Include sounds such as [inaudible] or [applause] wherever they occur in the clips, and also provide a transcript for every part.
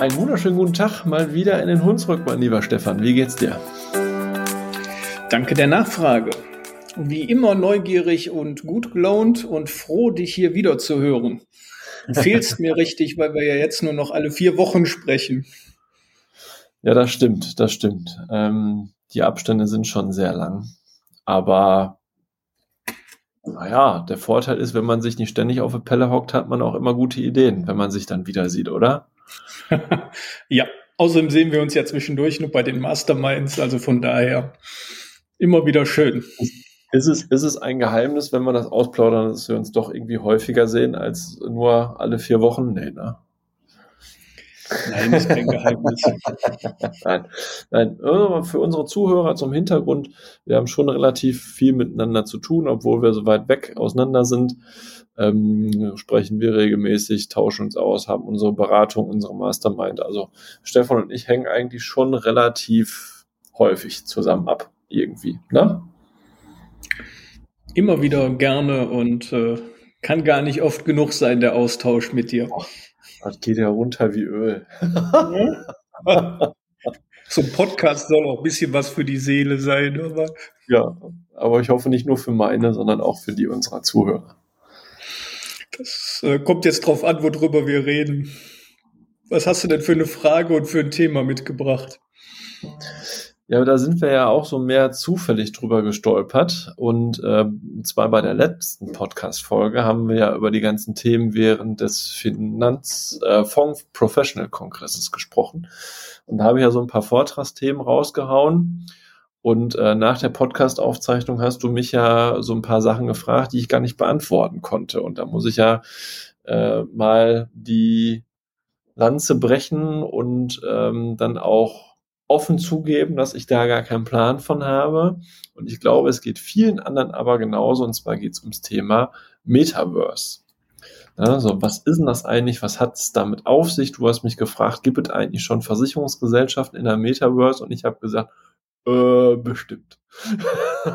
Einen wunderschönen guten Tag mal wieder in den Hunsrück, mein lieber Stefan. Wie geht's dir? Danke der Nachfrage. Wie immer neugierig und gut gelaunt und froh, dich hier wieder zu hören. Du fehlst mir [laughs] richtig, weil wir ja jetzt nur noch alle vier Wochen sprechen. Ja, das stimmt, das stimmt. Ähm, die Abstände sind schon sehr lang. Aber naja, der Vorteil ist, wenn man sich nicht ständig auf der Pelle hockt, hat man auch immer gute Ideen, wenn man sich dann wieder sieht, oder? [laughs] ja, außerdem sehen wir uns ja zwischendurch nur bei den Masterminds, also von daher immer wieder schön. Ist es, ist es ein Geheimnis, wenn wir das ausplaudern, dass wir uns doch irgendwie häufiger sehen als nur alle vier Wochen? Nee, ne? Nein, das ist kein Geheimnis. [laughs] nein, nein. Für unsere Zuhörer zum Hintergrund, wir haben schon relativ viel miteinander zu tun, obwohl wir so weit weg auseinander sind ähm, sprechen wir regelmäßig, tauschen uns aus, haben unsere Beratung, unsere Mastermind. Also Stefan und ich hängen eigentlich schon relativ häufig zusammen ab, irgendwie. Ne? Immer wieder gerne und äh, kann gar nicht oft genug sein, der Austausch mit dir. Das geht ja runter wie Öl. [laughs] so ein Podcast soll auch ein bisschen was für die Seele sein, aber. Ja, aber ich hoffe nicht nur für meine, sondern auch für die unserer Zuhörer. Das äh, kommt jetzt drauf an, worüber wir reden. Was hast du denn für eine Frage und für ein Thema mitgebracht? Ja, da sind wir ja auch so mehr zufällig drüber gestolpert. Und äh, zwar bei der letzten Podcast-Folge haben wir ja über die ganzen Themen während des Finanzfonds äh, Professional Kongresses gesprochen. Und da habe ich ja so ein paar Vortragsthemen rausgehauen. Und äh, nach der Podcast-Aufzeichnung hast du mich ja so ein paar Sachen gefragt, die ich gar nicht beantworten konnte. Und da muss ich ja äh, mal die Lanze brechen und ähm, dann auch offen zugeben, dass ich da gar keinen Plan von habe. Und ich glaube, es geht vielen anderen aber genauso. Und zwar geht es ums Thema Metaverse. Also, was ist denn das eigentlich? Was hat es damit auf sich? Du hast mich gefragt, gibt es eigentlich schon Versicherungsgesellschaften in der Metaverse? Und ich habe gesagt, äh, bestimmt. [laughs]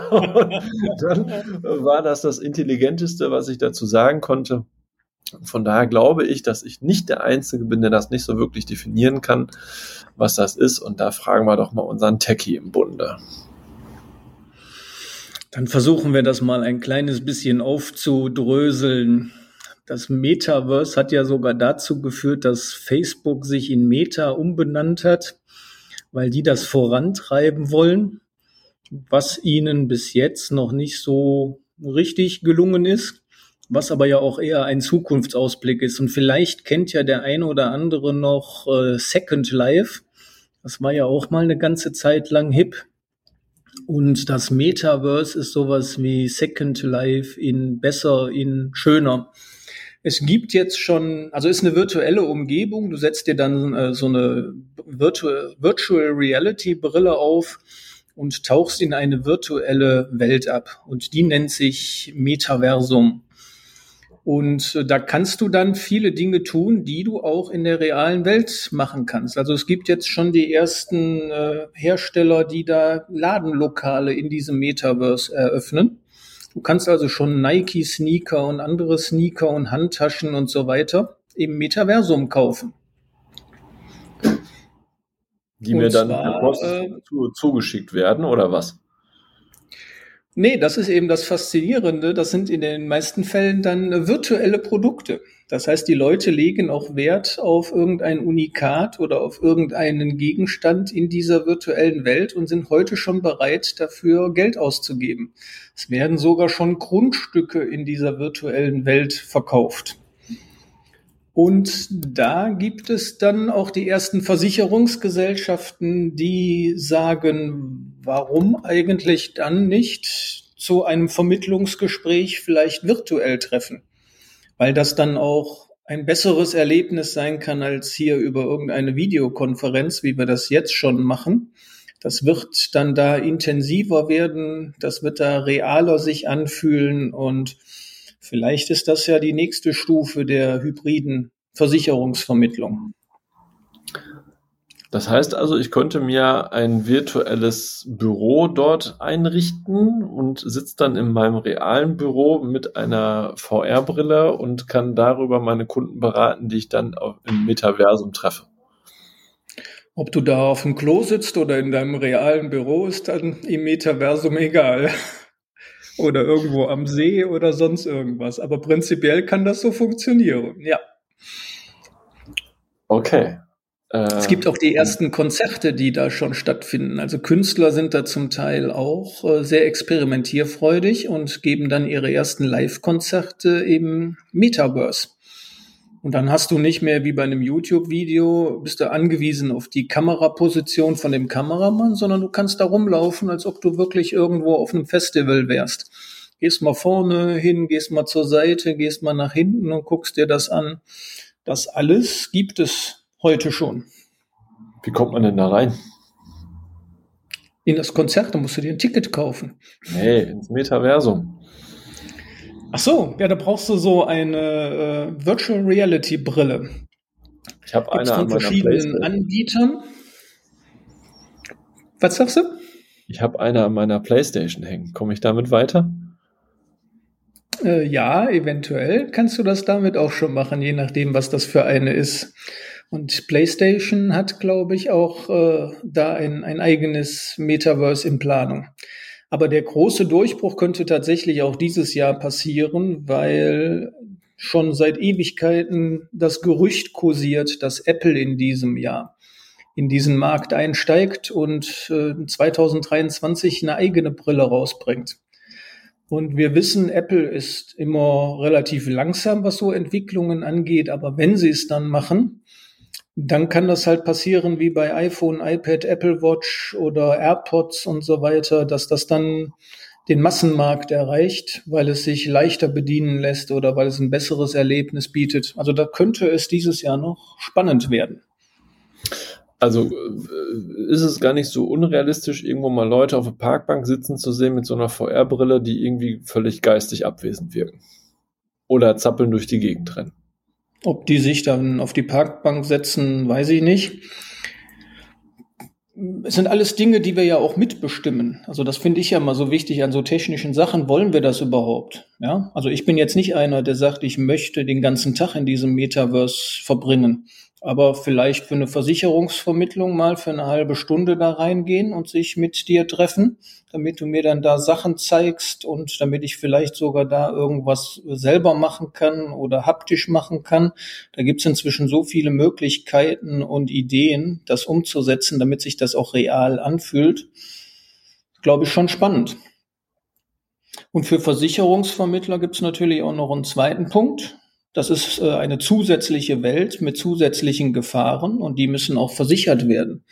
dann war das das Intelligenteste, was ich dazu sagen konnte. Von daher glaube ich, dass ich nicht der Einzige bin, der das nicht so wirklich definieren kann, was das ist. Und da fragen wir doch mal unseren Techie im Bunde. Dann versuchen wir das mal ein kleines bisschen aufzudröseln. Das Metaverse hat ja sogar dazu geführt, dass Facebook sich in Meta umbenannt hat weil die das vorantreiben wollen, was ihnen bis jetzt noch nicht so richtig gelungen ist, was aber ja auch eher ein Zukunftsausblick ist. Und vielleicht kennt ja der eine oder andere noch äh, Second Life. Das war ja auch mal eine ganze Zeit lang hip. Und das Metaverse ist sowas wie Second Life in besser, in schöner. Es gibt jetzt schon, also ist eine virtuelle Umgebung. Du setzt dir dann äh, so eine Virtu Virtual Reality Brille auf und tauchst in eine virtuelle Welt ab. Und die nennt sich Metaversum. Und äh, da kannst du dann viele Dinge tun, die du auch in der realen Welt machen kannst. Also es gibt jetzt schon die ersten äh, Hersteller, die da Ladenlokale in diesem Metaverse eröffnen. Du kannst also schon Nike-Sneaker und andere Sneaker und Handtaschen und so weiter im Metaversum kaufen. Die und mir dann zwar, äh, zugeschickt werden oder was? Nee, das ist eben das Faszinierende. Das sind in den meisten Fällen dann virtuelle Produkte. Das heißt, die Leute legen auch Wert auf irgendein Unikat oder auf irgendeinen Gegenstand in dieser virtuellen Welt und sind heute schon bereit, dafür Geld auszugeben. Es werden sogar schon Grundstücke in dieser virtuellen Welt verkauft. Und da gibt es dann auch die ersten Versicherungsgesellschaften, die sagen, warum eigentlich dann nicht zu einem Vermittlungsgespräch vielleicht virtuell treffen? Weil das dann auch ein besseres Erlebnis sein kann als hier über irgendeine Videokonferenz, wie wir das jetzt schon machen. Das wird dann da intensiver werden, das wird da realer sich anfühlen und Vielleicht ist das ja die nächste Stufe der hybriden Versicherungsvermittlung. Das heißt also, ich könnte mir ein virtuelles Büro dort einrichten und sitze dann in meinem realen Büro mit einer VR-Brille und kann darüber meine Kunden beraten, die ich dann im Metaversum treffe. Ob du da auf dem Klo sitzt oder in deinem realen Büro, ist dann im Metaversum egal. [laughs] oder irgendwo am See oder sonst irgendwas. Aber prinzipiell kann das so funktionieren, ja. Okay. Es gibt auch die ersten Konzerte, die da schon stattfinden. Also Künstler sind da zum Teil auch äh, sehr experimentierfreudig und geben dann ihre ersten Live-Konzerte im Metaverse. Und dann hast du nicht mehr wie bei einem YouTube-Video, bist du angewiesen auf die Kameraposition von dem Kameramann, sondern du kannst da rumlaufen, als ob du wirklich irgendwo auf einem Festival wärst. Gehst mal vorne hin, gehst mal zur Seite, gehst mal nach hinten und guckst dir das an. Das alles gibt es heute schon. Wie kommt man denn da rein? In das Konzert, da musst du dir ein Ticket kaufen. Nee, ins Metaversum. Ach so, ja, da brauchst du so eine äh, Virtual Reality Brille. Ich habe eine von verschiedenen Anbietern. Was sagst du? Ich habe eine an meiner PlayStation hängen. Komme ich damit weiter? Äh, ja, eventuell kannst du das damit auch schon machen, je nachdem, was das für eine ist. Und PlayStation hat, glaube ich, auch äh, da ein, ein eigenes Metaverse in Planung. Aber der große Durchbruch könnte tatsächlich auch dieses Jahr passieren, weil schon seit Ewigkeiten das Gerücht kursiert, dass Apple in diesem Jahr in diesen Markt einsteigt und äh, 2023 eine eigene Brille rausbringt. Und wir wissen, Apple ist immer relativ langsam, was so Entwicklungen angeht, aber wenn sie es dann machen, dann kann das halt passieren wie bei iPhone, iPad, Apple Watch oder AirPods und so weiter, dass das dann den Massenmarkt erreicht, weil es sich leichter bedienen lässt oder weil es ein besseres Erlebnis bietet. Also da könnte es dieses Jahr noch spannend werden. Also äh, ist es gar nicht so unrealistisch, irgendwo mal Leute auf der Parkbank sitzen zu sehen mit so einer VR-Brille, die irgendwie völlig geistig abwesend wirken. Oder zappeln durch die Gegend rennen. Ob die sich dann auf die Parkbank setzen, weiß ich nicht. Es sind alles Dinge, die wir ja auch mitbestimmen. Also das finde ich ja mal so wichtig an so technischen Sachen. Wollen wir das überhaupt? Ja, also ich bin jetzt nicht einer, der sagt, ich möchte den ganzen Tag in diesem Metaverse verbringen aber vielleicht für eine Versicherungsvermittlung mal für eine halbe Stunde da reingehen und sich mit dir treffen, damit du mir dann da Sachen zeigst und damit ich vielleicht sogar da irgendwas selber machen kann oder haptisch machen kann. Da gibt's inzwischen so viele Möglichkeiten und Ideen, das umzusetzen, damit sich das auch real anfühlt. Glaube ich schon spannend. Und für Versicherungsvermittler gibt's natürlich auch noch einen zweiten Punkt. Das ist äh, eine zusätzliche Welt mit zusätzlichen Gefahren und die müssen auch versichert werden.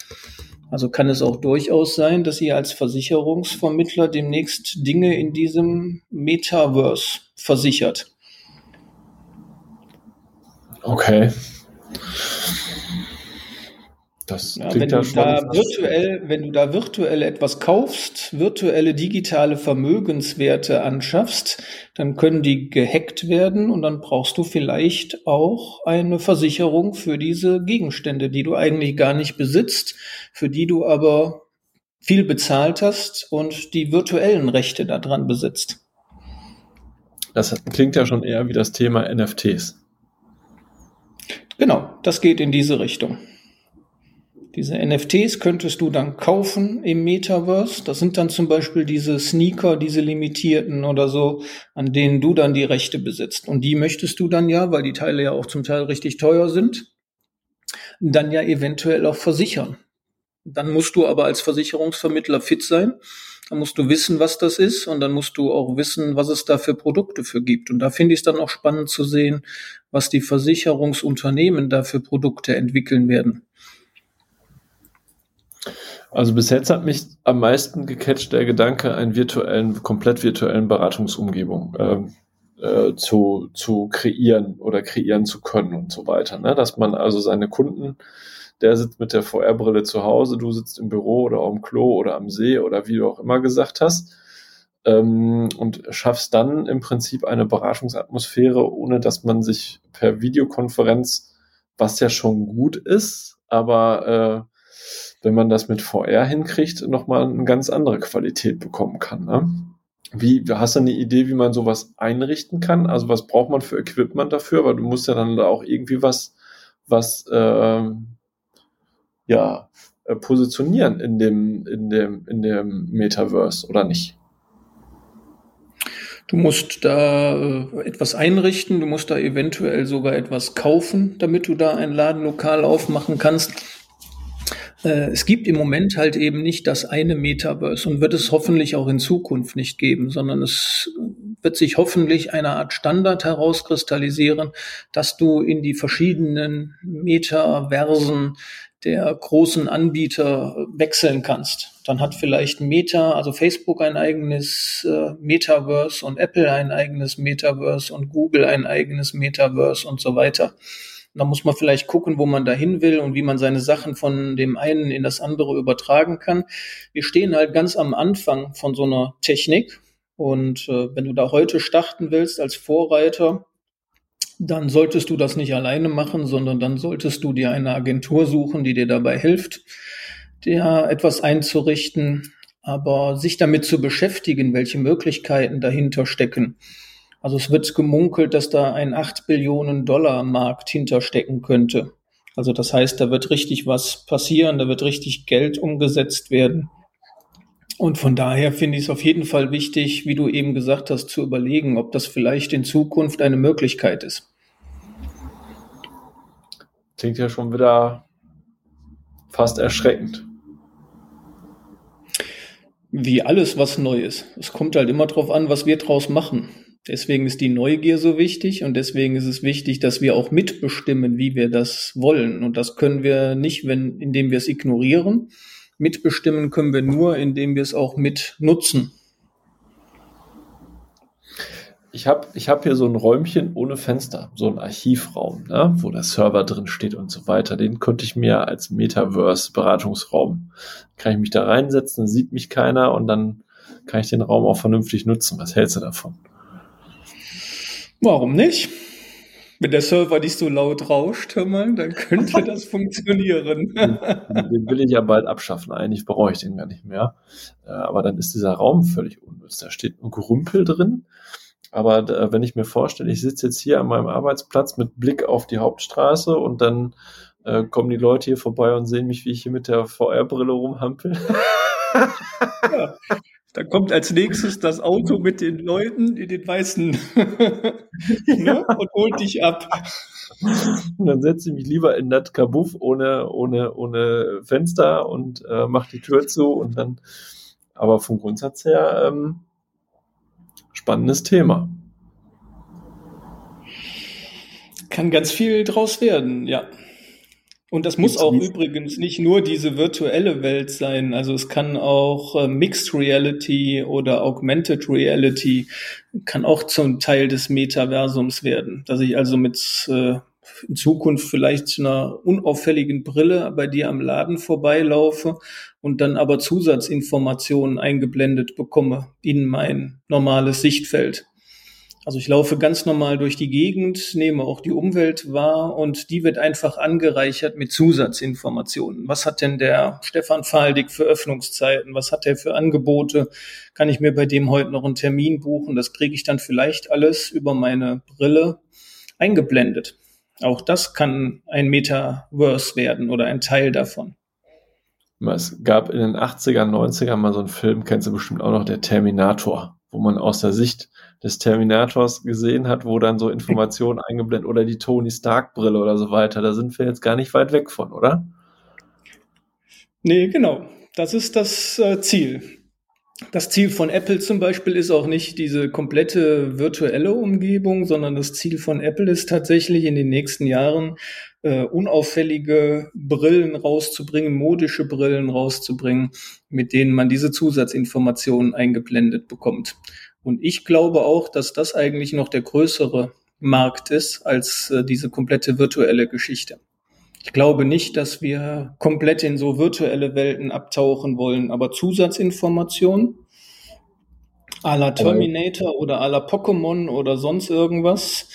Also kann es auch durchaus sein, dass ihr als Versicherungsvermittler demnächst Dinge in diesem Metaverse versichert. Okay. Das ja, wenn, ja du da virtuell, wenn du da virtuell etwas kaufst, virtuelle digitale Vermögenswerte anschaffst, dann können die gehackt werden und dann brauchst du vielleicht auch eine Versicherung für diese Gegenstände, die du eigentlich gar nicht besitzt, für die du aber viel bezahlt hast und die virtuellen Rechte daran besitzt. Das klingt ja schon eher wie das Thema NFTs. Genau, das geht in diese Richtung. Diese NFTs könntest du dann kaufen im Metaverse. Das sind dann zum Beispiel diese Sneaker, diese limitierten oder so, an denen du dann die Rechte besitzt. Und die möchtest du dann ja, weil die Teile ja auch zum Teil richtig teuer sind, dann ja eventuell auch versichern. Dann musst du aber als Versicherungsvermittler fit sein. Dann musst du wissen, was das ist und dann musst du auch wissen, was es da für Produkte für gibt. Und da finde ich es dann auch spannend zu sehen, was die Versicherungsunternehmen da für Produkte entwickeln werden. Also bis jetzt hat mich am meisten gecatcht der Gedanke, einen virtuellen, komplett virtuellen Beratungsumgebung äh, äh, zu, zu kreieren oder kreieren zu können und so weiter. Ne? Dass man also seine Kunden, der sitzt mit der VR-Brille zu Hause, du sitzt im Büro oder am Klo oder am See oder wie du auch immer gesagt hast, ähm, und schaffst dann im Prinzip eine Beratungsatmosphäre, ohne dass man sich per Videokonferenz, was ja schon gut ist, aber äh, wenn man das mit VR hinkriegt, nochmal eine ganz andere Qualität bekommen kann. Ne? Wie, hast du eine Idee, wie man sowas einrichten kann? Also was braucht man für Equipment dafür? Weil du musst ja dann da auch irgendwie was, was, äh, ja positionieren in dem, in dem, in dem Metaverse oder nicht? Du musst da äh, etwas einrichten, du musst da eventuell sogar etwas kaufen, damit du da ein Ladenlokal aufmachen kannst. Äh, es gibt im Moment halt eben nicht das eine Metaverse und wird es hoffentlich auch in Zukunft nicht geben, sondern es wird sich hoffentlich eine Art Standard herauskristallisieren, dass du in die verschiedenen Metaversen der großen Anbieter wechseln kannst. Dann hat vielleicht Meta, also Facebook ein eigenes äh, Metaverse und Apple ein eigenes Metaverse und Google ein eigenes Metaverse und so weiter. Da muss man vielleicht gucken, wo man dahin will und wie man seine Sachen von dem einen in das andere übertragen kann. Wir stehen halt ganz am Anfang von so einer Technik. Und äh, wenn du da heute starten willst als Vorreiter, dann solltest du das nicht alleine machen, sondern dann solltest du dir eine Agentur suchen, die dir dabei hilft, dir etwas einzurichten, aber sich damit zu beschäftigen, welche Möglichkeiten dahinter stecken. Also es wird gemunkelt, dass da ein 8 Billionen Dollar Markt hinterstecken könnte. Also das heißt, da wird richtig was passieren, da wird richtig Geld umgesetzt werden. Und von daher finde ich es auf jeden Fall wichtig, wie du eben gesagt hast, zu überlegen, ob das vielleicht in Zukunft eine Möglichkeit ist. Klingt ja schon wieder fast erschreckend. Wie alles, was neu ist. Es kommt halt immer darauf an, was wir draus machen. Deswegen ist die Neugier so wichtig und deswegen ist es wichtig, dass wir auch mitbestimmen, wie wir das wollen. Und das können wir nicht, wenn, indem wir es ignorieren. Mitbestimmen können wir nur, indem wir es auch mit nutzen. Ich habe ich hab hier so ein Räumchen ohne Fenster, so ein Archivraum, ne, wo der Server drin steht und so weiter. Den könnte ich mir als Metaverse-Beratungsraum, kann ich mich da reinsetzen, sieht mich keiner und dann kann ich den Raum auch vernünftig nutzen. Was hältst du davon? Warum nicht? Wenn der Server nicht so laut rauscht, hör mal, dann könnte [laughs] das funktionieren. den will ich ja bald abschaffen. Eigentlich brauche ich den gar nicht mehr. Äh, aber dann ist dieser Raum völlig unnütz. Da steht ein Gerümpel drin. Aber äh, wenn ich mir vorstelle, ich sitze jetzt hier an meinem Arbeitsplatz mit Blick auf die Hauptstraße und dann äh, kommen die Leute hier vorbei und sehen mich, wie ich hier mit der VR-Brille rumhampel. ja, da kommt als nächstes das Auto mit den Leuten in den weißen [laughs] ne? und holt dich ab. Und dann setze ich mich lieber in das Kabuff ohne, ohne, ohne Fenster und äh, mache die Tür zu und dann, aber vom Grundsatz her, ähm, spannendes Thema. Kann ganz viel draus werden, ja. Und das muss auch übrigens nicht nur diese virtuelle Welt sein. Also es kann auch äh, Mixed Reality oder Augmented Reality kann auch zum Teil des Metaversums werden. Dass ich also mit äh, in Zukunft vielleicht zu einer unauffälligen Brille bei dir am Laden vorbeilaufe und dann aber Zusatzinformationen eingeblendet bekomme in mein normales Sichtfeld. Also ich laufe ganz normal durch die Gegend, nehme auch die Umwelt wahr und die wird einfach angereichert mit Zusatzinformationen. Was hat denn der Stefan Faldig für Öffnungszeiten? Was hat er für Angebote? Kann ich mir bei dem heute noch einen Termin buchen? Das kriege ich dann vielleicht alles über meine Brille eingeblendet. Auch das kann ein Metaverse werden oder ein Teil davon. Es gab in den 80er, 90er mal so einen Film, kennst du bestimmt auch noch, der Terminator, wo man aus der Sicht des Terminators gesehen hat, wo dann so [laughs] Informationen eingeblendet oder die Tony Stark Brille oder so weiter. Da sind wir jetzt gar nicht weit weg von, oder? Nee, genau. Das ist das äh, Ziel. Das Ziel von Apple zum Beispiel ist auch nicht diese komplette virtuelle Umgebung, sondern das Ziel von Apple ist tatsächlich in den nächsten Jahren äh, unauffällige Brillen rauszubringen, modische Brillen rauszubringen, mit denen man diese Zusatzinformationen eingeblendet bekommt. Und ich glaube auch, dass das eigentlich noch der größere Markt ist als äh, diese komplette virtuelle Geschichte. Ich glaube nicht, dass wir komplett in so virtuelle Welten abtauchen wollen, aber Zusatzinformationen à la Terminator oder à la Pokémon oder sonst irgendwas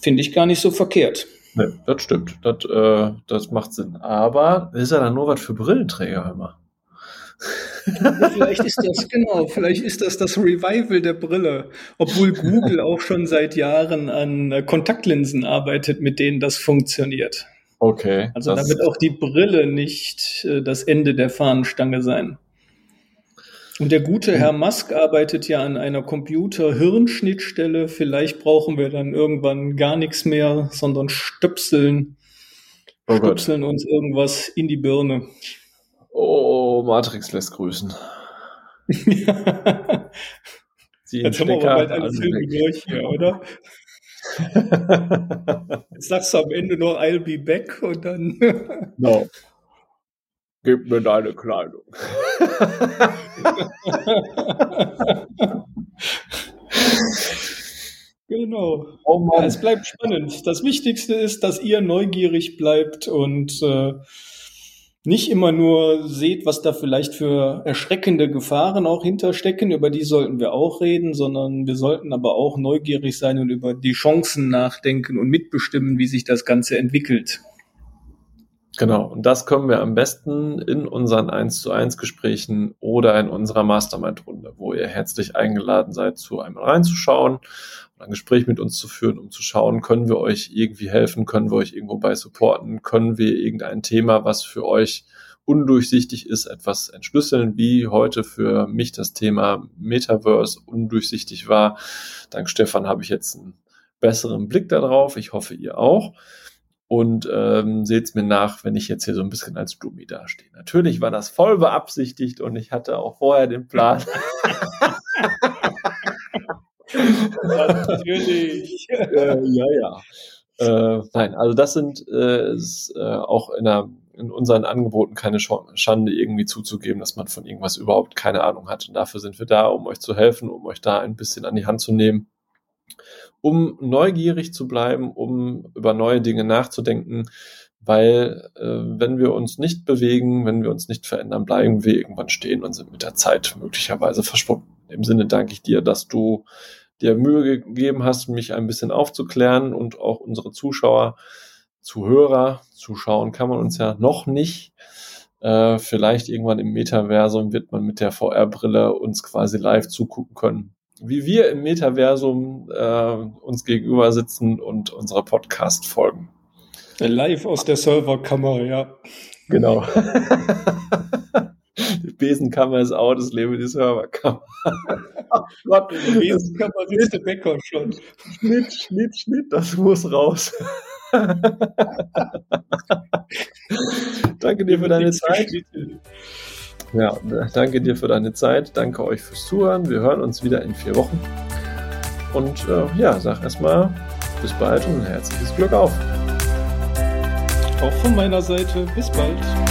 finde ich gar nicht so verkehrt. Nee, das stimmt. Das, äh, das macht Sinn. Aber ist ja dann nur was für Brillenträger immer [laughs] vielleicht ist das, genau, vielleicht ist das das Revival der Brille. Obwohl Google auch schon seit Jahren an äh, Kontaktlinsen arbeitet, mit denen das funktioniert. Okay. Also da wird auch die Brille nicht äh, das Ende der Fahnenstange sein. Und der gute Herr Musk arbeitet ja an einer Computer-Hirnschnittstelle. Vielleicht brauchen wir dann irgendwann gar nichts mehr, sondern stöpseln, oh stöpseln uns irgendwas in die Birne. Oh, Matrix lässt grüßen. [laughs] Jetzt haben wir aber bald alle Filme durch hier, oder? [laughs] Jetzt sagst du am Ende noch I'll be back und dann. [laughs] no. Gib mir deine Kleidung. genau. Oh ja, es bleibt spannend. Das Wichtigste ist, dass ihr neugierig bleibt und äh, nicht immer nur seht, was da vielleicht für erschreckende Gefahren auch hinterstecken, über die sollten wir auch reden, sondern wir sollten aber auch neugierig sein und über die Chancen nachdenken und mitbestimmen, wie sich das Ganze entwickelt. Genau, und das können wir am besten in unseren 1 zu 1 Gesprächen oder in unserer Mastermind-Runde, wo ihr herzlich eingeladen seid, zu einmal reinzuschauen und ein Gespräch mit uns zu führen, um zu schauen, können wir euch irgendwie helfen, können wir euch irgendwo bei supporten, können wir irgendein Thema, was für euch undurchsichtig ist, etwas entschlüsseln, wie heute für mich das Thema Metaverse undurchsichtig war. Dank Stefan habe ich jetzt einen besseren Blick darauf. Ich hoffe, ihr auch und ähm, seht mir nach, wenn ich jetzt hier so ein bisschen als Dummy dastehe. Natürlich war das voll beabsichtigt und ich hatte auch vorher den Plan. [laughs] Natürlich. äh, ja, ja. Äh, nein, also das sind äh, ist, äh, auch in, der, in unseren Angeboten keine Schande irgendwie zuzugeben, dass man von irgendwas überhaupt keine Ahnung hat. Und dafür sind wir da, um euch zu helfen, um euch da ein bisschen an die Hand zu nehmen um neugierig zu bleiben, um über neue Dinge nachzudenken, weil äh, wenn wir uns nicht bewegen, wenn wir uns nicht verändern, bleiben wir irgendwann stehen und sind mit der Zeit möglicherweise verschwunden. Im Sinne danke ich dir, dass du dir Mühe gegeben hast, mich ein bisschen aufzuklären und auch unsere Zuschauer, Zuhörer, zuschauen kann man uns ja noch nicht. Äh, vielleicht irgendwann im Metaversum wird man mit der VR-Brille uns quasi live zugucken können wie wir im Metaversum äh, uns gegenüber sitzen und unsere Podcast folgen. Live aus der Serverkammer, ja. Genau. [laughs] die Besenkammer ist out, es lebe die Serverkammer. oh Gott, der Besenkammer sitzt der Bäcker schon. Schnitt, Schnitt, Schnitt, das muss raus. [laughs] Danke dir für deine Zeit. Ja, danke dir für deine Zeit. Danke euch fürs Zuhören. Wir hören uns wieder in vier Wochen. Und äh, ja, sag erstmal bis bald und herzliches Glück auf. Auch von meiner Seite. Bis bald.